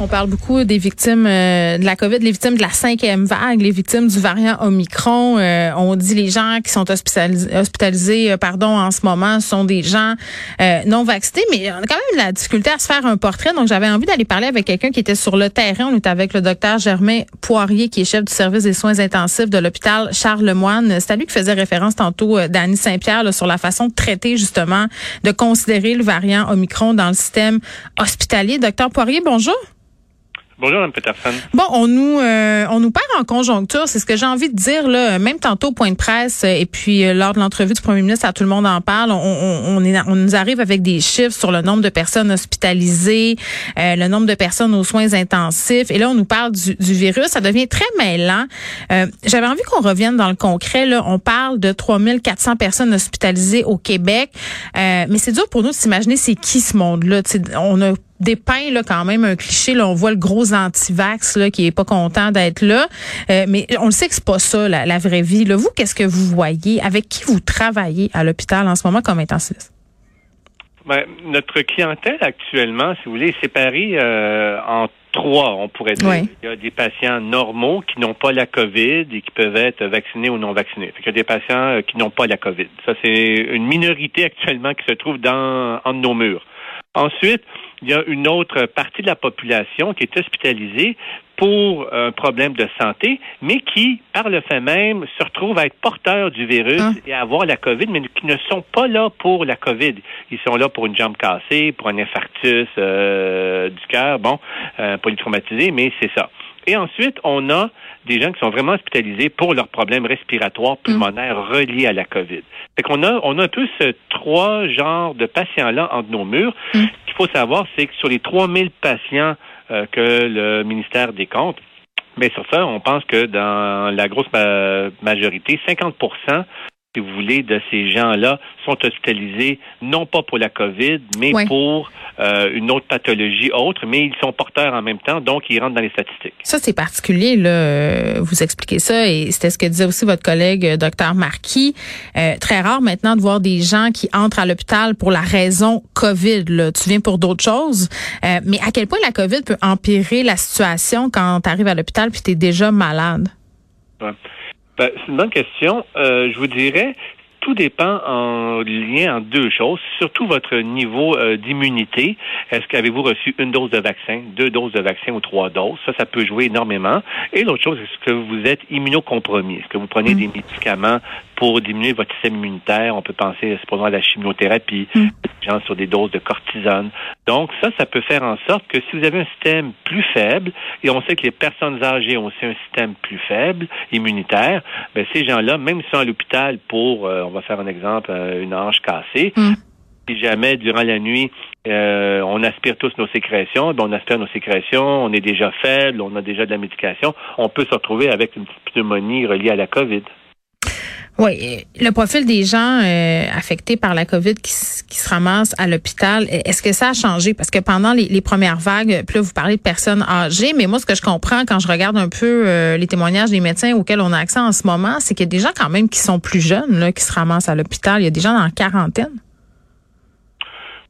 On parle beaucoup des victimes euh, de la COVID, les victimes de la cinquième vague, les victimes du variant Omicron. Euh, on dit les gens qui sont hospitalisés, euh, pardon, en ce moment sont des gens non vaccinés, mais on a quand même la difficulté à se faire un portrait. Donc, j'avais envie d'aller parler avec quelqu'un qui était sur le terrain. On est avec le docteur Germain Poirier, qui est chef du service des soins intensifs de l'hôpital Charles-Lemoine. C'est à lui qui faisait référence tantôt d'Annie Saint-Pierre sur la façon de traiter justement, de considérer le variant Omicron dans le système hospitalier. Docteur Poirier, bonjour. Bonjour, Mme Peterson. Bon, on nous euh, on nous perd en conjoncture, c'est ce que j'ai envie de dire là. Même tantôt au point de presse euh, et puis euh, lors de l'entrevue du Premier ministre, à tout le monde en parle. On, on, est, on nous arrive avec des chiffres sur le nombre de personnes hospitalisées, le nombre de personnes aux soins intensifs. Et là, on nous parle du, du virus. Ça devient très mêlant. J'avais envie qu'on revienne dans le concret. Là, on parle de 3400 personnes hospitalisées au Québec, mais c'est dur pour nous de s'imaginer c'est qui ce monde-là. On a dépeint là quand même un cliché. Là, on voit le gros anti-vax là, qui est pas content d'être là. Euh, mais on le sait que c'est pas ça la, vraie vie. Là. Vous, qu'est-ce que vous voyez? Avec qui vous travaillez à l'hôpital en ce moment comme intensiviste? Ben, notre clientèle actuellement, si vous voulez, est séparée euh, en trois, on pourrait dire. Il y a des patients normaux qui n'ont pas la COVID et qui peuvent être vaccinés ou non vaccinés. Il y a des patients euh, qui n'ont pas la COVID. Ça, c'est une minorité actuellement qui se trouve dans en nos murs. Ensuite, il y a une autre partie de la population qui est hospitalisée pour un problème de santé, mais qui, par le fait même, se retrouvent à être porteurs du virus ah. et à avoir la COVID, mais qui ne sont pas là pour la COVID. Ils sont là pour une jambe cassée, pour un infarctus euh, du cœur, bon, euh, polytraumatisé, mais c'est ça. Et ensuite, on a des gens qui sont vraiment hospitalisés pour leurs problèmes respiratoires mm. pulmonaires reliés à la COVID. Fait qu'on a, on a un peu ce trois genres de patients-là entre nos murs. Mm. Ce qu'il faut savoir, c'est que sur les 3000 patients euh, que le ministère décompte, mais sur ça, on pense que dans la grosse majorité, 50 si vous voulez, de ces gens-là sont hospitalisés non pas pour la COVID, mais pour euh, une autre pathologie autre, mais ils sont porteurs en même temps, donc ils rentrent dans les statistiques. Ça, c'est particulier, là. Euh, vous expliquez ça, et c'était ce que disait aussi votre collègue, euh, docteur Marquis. très rare maintenant de voir des gens qui entrent à l'hôpital pour la raison COVID. Là. Tu viens pour d'autres choses. mais à quel point la COVID peut empirer la situation quand tu arrives à l'hôpital puis tu es déjà malade? Ben, c'est une bonne question. je vous dirais, tout dépend en lien en deux choses, surtout votre niveau euh, d'immunité. Est-ce qu'avez-vous reçu une dose de vaccin, deux doses de vaccin ou trois doses? Ça, ça peut jouer énormément. Et l'autre chose, est-ce que vous êtes immunocompromis? Est-ce que vous prenez mm. des médicaments pour diminuer votre système immunitaire? On peut penser, supposons, à la chimiothérapie, mm. gens sur des doses de cortisone. Donc, ça, ça peut faire en sorte que si vous avez un système plus faible, et on sait que les personnes âgées ont aussi un système plus faible, immunitaire, ben, ces gens-là, même s'ils sont à l'hôpital pour, euh, on va faire un exemple, euh, une hanche cassée, mm. si jamais durant la nuit euh, on aspire tous nos sécrétions, ben on aspire nos sécrétions, on est déjà faible, on a déjà de la médication, on peut se retrouver avec une pneumonie reliée à la COVID. Oui, le profil des gens euh, affectés par la COVID qui, se ramassent à l'hôpital, est-ce que ça a changé? Parce que pendant les, premières vagues, puis là, vous parlez de personnes âgées, mais moi, ce que je comprends quand je regarde un peu euh, les témoignages des médecins auxquels on a accès en ce moment, c'est qu'il y a des gens quand même qui sont plus jeunes, là, qui se ramassent à l'hôpital. Il y a des gens la quarantaine.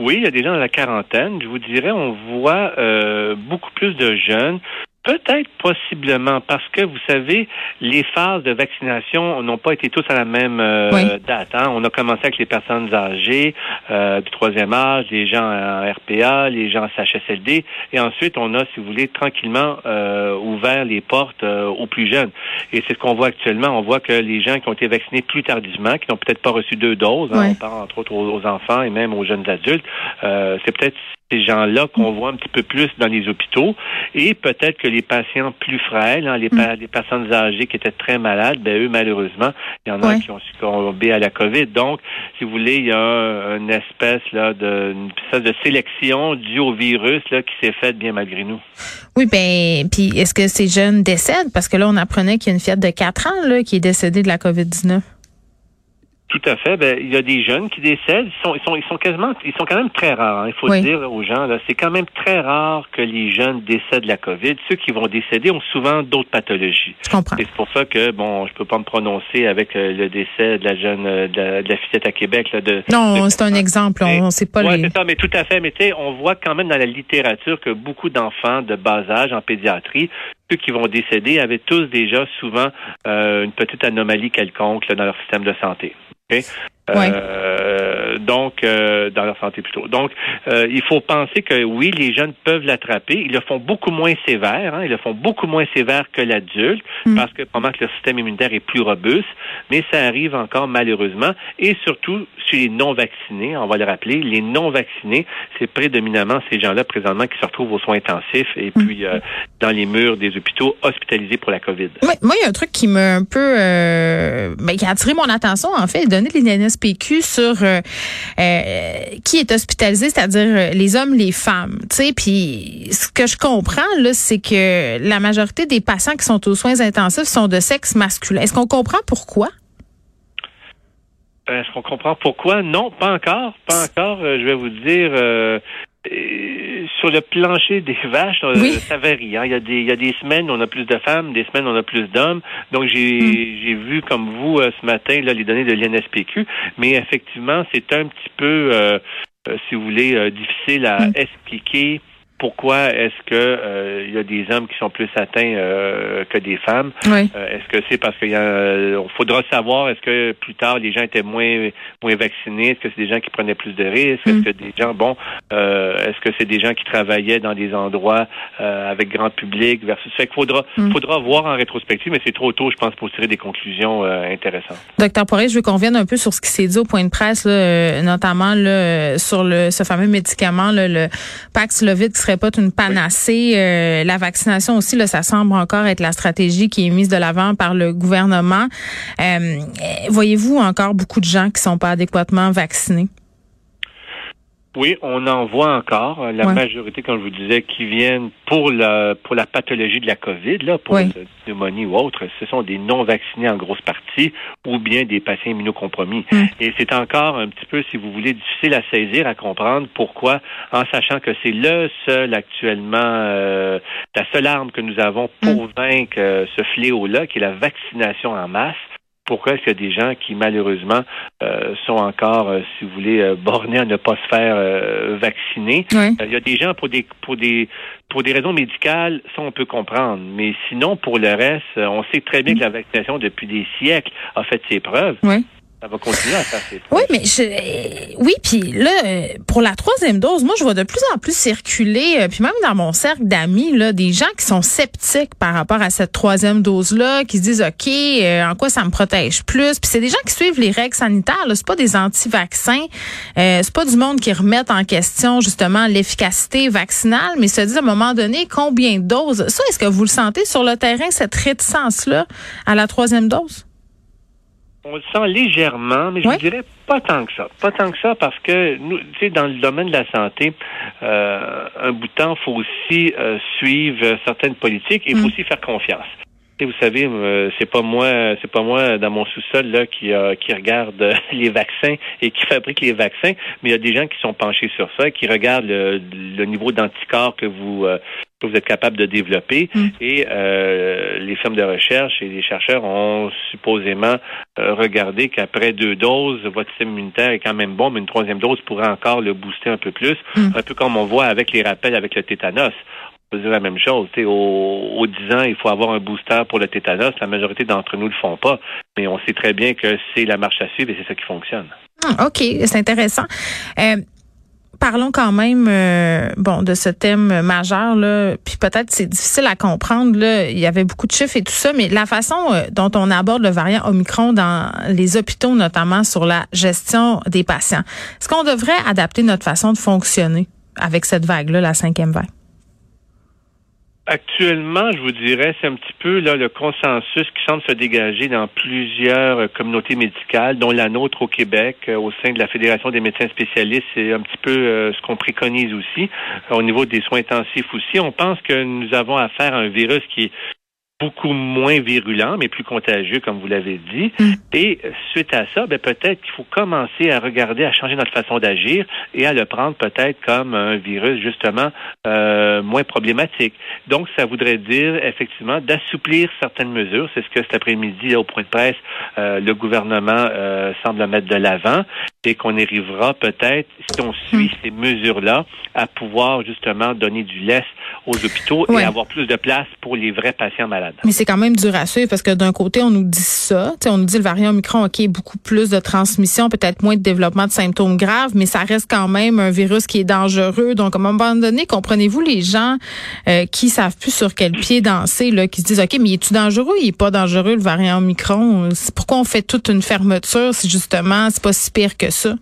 Oui, il y a des gens dans la quarantaine. Je vous dirais, on voit euh, beaucoup plus de jeunes. Peut-être possiblement parce que vous savez, les phases de vaccination n'ont pas été tous à la même euh, date. Hein. On a commencé avec les personnes âgées euh, du troisième âge, les gens en RPA, les gens en CHSLD, et ensuite on a, si vous voulez, tranquillement euh, ouvert les portes aux plus jeunes. Et c'est ce qu'on voit actuellement. On voit que les gens qui ont été vaccinés plus tardivement, qui n'ont peut-être pas reçu deux doses, hein, on parle entre autres aux, enfants et même aux jeunes adultes, c'est peut-être ces gens-là qu'on voit un petit peu plus dans les hôpitaux et peut-être que les patients plus frêles, hein, les, mm. personnes âgées qui étaient très malades, ben eux malheureusement, il y en a qui ont succombé à la COVID. Donc, si vous voulez, il y a une espèce là de une espèce de sélection due au virus là qui s'est faite bien malgré nous. Oui, ben puis est-ce que ces jeunes décèdent? Parce que là on apprenait qu'il y a une fille de 4 ans là qui est décédée de la COVID-19. Tout à fait. Ben, il y a des jeunes qui décèdent. Ils sont, ils sont, ils sont quasiment, ils sont quand même très rares. Hein. Il faut le dire aux gens. Là, c'est quand même très rare que les jeunes décèdent de la COVID. Ceux qui vont décéder ont souvent d'autres pathologies. Je comprends. c'est pour ça que bon, je peux pas me prononcer avec euh, le décès de la jeune, euh, de la, de la fillette à Québec. Là, de, non, c'est un exemple. On, sait pas. Ouais, les... c'est ça. Mais tout à fait. Mais tu sais, on voit quand même dans la littérature que beaucoup d'enfants de bas âge en pédiatrie ceux qui vont décéder avaient tous déjà souvent euh, une petite anomalie quelconque dans leur système de santé. Euh, donc, euh, dans leur santé plutôt. Donc, euh, il faut penser que oui, les jeunes peuvent l'attraper. Ils le font beaucoup moins sévère. Hein, ils le font beaucoup moins sévère que l'adulte mm. parce que pendant que le système immunitaire est plus robuste, mais ça arrive encore malheureusement. Et surtout, chez les non-vaccinés, on va le rappeler, les non-vaccinés, c'est prédominamment ces gens-là présentement qui se retrouvent aux soins intensifs et mm. puis euh, dans les murs des hôpitaux hospitalisés pour la COVID. Oui, moi, il y a un truc qui m'a un peu, euh, ben, qui a attiré mon attention, en fait, donner l'INSPQ sur euh, qui est hospitalisé, c'est-à-dire les hommes, les femmes. Puis ce que je comprends là, c'est que la majorité des patients qui sont aux soins intensifs sont de sexe masculin. Est-ce qu'on comprend pourquoi? Est-ce qu'on comprend pourquoi? Non, pas encore. Pas encore. je vais vous dire. Sur le plancher des vaches, ça varie. Hein. Il, y a des, il y a des semaines où on a plus de femmes, des semaines où on a plus d'hommes. Donc j'ai mm. j'ai vu comme vous ce matin là les données de l'INSPQ, mais effectivement c'est un petit peu, euh, si vous voulez, difficile à mm. expliquer pourquoi est-ce que euh, il y a des hommes qui sont plus atteints euh, que des femmes? Oui. euh, Est-ce que c'est parce qu'il y a faudra savoir est-ce que plus tard les gens étaient moins moins vaccinés? Est-ce que c'est des gens qui prenaient plus de risques? Est-ce mm. que des gens bon est-ce que c'est des gens qui travaillaient dans des endroits avec grand public versus fait qu'il faudra mm. faudra voir en rétrospective mais c'est trop tôt je pense pour tirer des conclusions intéressantes. Docteur Poirier, je veux qu'on revienne un peu sur ce qui s'est dit au point de presse là, notamment là, sur le ce fameux médicament là, le Paxlovid qui serait pas une panacée. Euh, la vaccination aussi, là, ça semble encore être la stratégie qui est mise de l'avant par le gouvernement. Euh, voyez-vous encore beaucoup de gens qui sont pas adéquatement vaccinés? Oui, on en voit encore. La majorité, comme je vous disais, qui viennent pour la pour la pathologie de la COVID, là, pour la pneumonie ou autre, ce sont des non vaccinés en grosse partie, ou bien des patients immunocompromis. Mm. Et c'est encore un petit peu, si vous voulez, difficile à saisir, à comprendre pourquoi, en sachant que c'est le seul actuellement, euh, la seule arme que nous avons pour mm. vaincre euh, ce fléau-là, qui est la vaccination en masse pourquoi est-ce qu'il y a des gens qui malheureusement euh, sont encore, euh, si vous voulez, euh, bornés à ne pas se faire vacciner? il y a des gens pour des pour des pour des raisons médicales, ça on peut comprendre, mais sinon pour le reste, on sait très bien que la vaccination depuis des siècles a fait ses preuves. Oui ça va continuer à faire Oui, mais je, oui, puis là, pour la troisième dose, moi, je vois de plus en plus circuler, euh, puis même dans mon cercle d'amis, là, des gens qui sont sceptiques par rapport à cette troisième dose-là, qui se disent, OK, euh, en quoi ça me protège plus? Puis c'est des gens qui suivent les règles sanitaires, c'est pas des anti-vaccins, euh, c'est pas du monde qui remettent en question, justement, l'efficacité vaccinale, mais se disent à un moment donné, combien de doses? Ça, est-ce que vous le sentez sur le terrain, cette réticence-là à la troisième dose? On le sent légèrement, mais je ne dirais pas tant que ça. Pas tant que ça parce que nous, tu sais, dans le domaine de la santé, euh, un bout de temps, il faut aussi euh, suivre certaines politiques et faut mm. aussi faire confiance. Et vous savez, euh, c'est pas moi, c'est pas moi dans mon sous-sol là qui qui regarde les vaccins et qui fabrique les vaccins, mais il y a des gens qui sont penchés sur ça, qui regardent le, le niveau d'anticorps que vous que vous êtes capable de développer. Mm. Et euh, les firmes de recherche et les chercheurs ont supposément euh, regardé qu'après deux doses, votre système immunitaire est quand même bon, mais une troisième dose pourrait encore le booster un peu plus, mm. un peu comme on voit avec les rappels avec le tétanos. On peut dire la même chose. Au, au 10 ans, il faut avoir un booster pour le tétanos. La majorité d'entre nous ne le font pas, mais on sait très bien que c'est la marche à suivre et c'est ça qui fonctionne. Ah, OK, c'est intéressant. Euh, parlons quand même euh, bon de ce thème majeur là. Puis peut-être c'est difficile à comprendre là. Il y avait beaucoup de chiffres et tout ça mais la façon euh, dont on aborde le variant Omicron dans les hôpitaux notamment sur la gestion des patients. Est-ce qu'on devrait adapter notre façon de fonctionner avec cette vague là la cinquième vague? Actuellement, je vous dirais, c'est un petit peu là le consensus qui semble se dégager dans plusieurs euh, communautés médicales, dont la nôtre au Québec, euh, au sein de la Fédération des médecins spécialistes. C'est un petit peu euh, ce qu'on préconise aussi au niveau des soins intensifs aussi. On pense que nous avons affaire à un virus qui beaucoup moins virulent, mais plus contagieux, comme vous l'avez dit. Mm. Et suite à ça, ben, peut-être qu'il faut commencer à regarder, à changer notre façon d'agir et à le prendre peut-être comme un virus justement euh, moins problématique. Donc, ça voudrait dire effectivement d'assouplir certaines mesures. C'est ce que cet après-midi, au point de presse, euh, le gouvernement euh, semble mettre de l'avant et qu'on arrivera peut-être, si on suit mm. ces mesures-là, à pouvoir justement donner du laisse aux hôpitaux et avoir plus de place pour les vrais patients malades. Mais c'est quand même dur à suivre parce que d'un côté, on nous dit ça, on nous dit le variant Omicron, OK, beaucoup plus de transmission, peut-être moins de développement de symptômes graves, mais ça reste quand même un virus qui est dangereux. Donc, à un moment donné, comprenez-vous les gens euh, qui savent plus sur quel pied danser, là, qui se disent, OK, mais est-tu dangereux? Il est pas dangereux, le variant Omicron. Pourquoi on fait toute une fermeture si justement, c'est pas si pire que ça?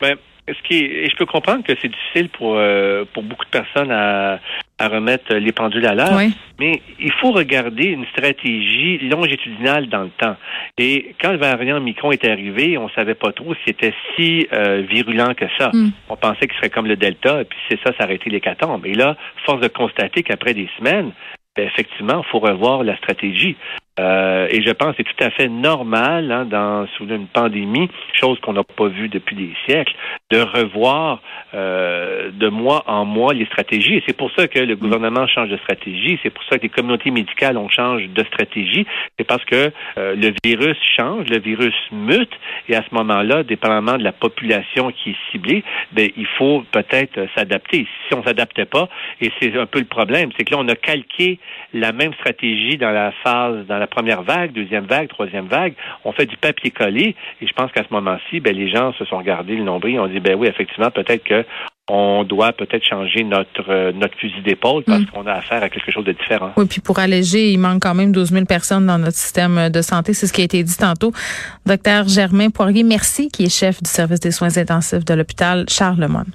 Ben, ce qui et je peux comprendre que c'est difficile pour euh, pour beaucoup de personnes à, à remettre les pendules à l'heure, mais il faut regarder une stratégie longitudinale dans le temps. Et quand le variant Micron est arrivé, on savait pas trop s'il était si euh, virulent que ça. Hmm. On pensait qu'il serait comme le Delta, et puis c'est ça, ça aurait été l'hécatombe. Et là, force de constater qu'après des semaines, ben, effectivement, il faut revoir la stratégie. Euh, et je pense que c'est tout à fait normal hein, dans sous une pandémie, chose qu'on n'a pas vue depuis des siècles, de revoir euh, de mois en mois les stratégies. Et c'est pour ça que le gouvernement change de stratégie. C'est pour ça que les communautés médicales ont changé de stratégie. C'est parce que euh, le virus change, le virus mute, et à ce moment-là, dépendamment de la population qui est ciblée, ben, il faut peut-être s'adapter. Si on s'adaptait pas, et c'est un peu le problème, c'est que là, on a calqué la même stratégie dans la phase, dans la première vague, deuxième vague, troisième vague, on fait du papier collé. Et je pense qu'à ce moment-ci, ben, les gens se sont regardés le nombril et ont dit, ben oui, effectivement, peut-être que on doit peut-être changer notre euh, notre fusil d'épaule parce mm. qu'on a affaire à quelque chose de différent. Oui, puis pour alléger, il manque quand même 12 000 personnes dans notre système de santé. C'est ce qui a été dit tantôt. Docteur Germain Poirier, merci, qui est chef du service des soins intensifs de l'hôpital Charlemagne.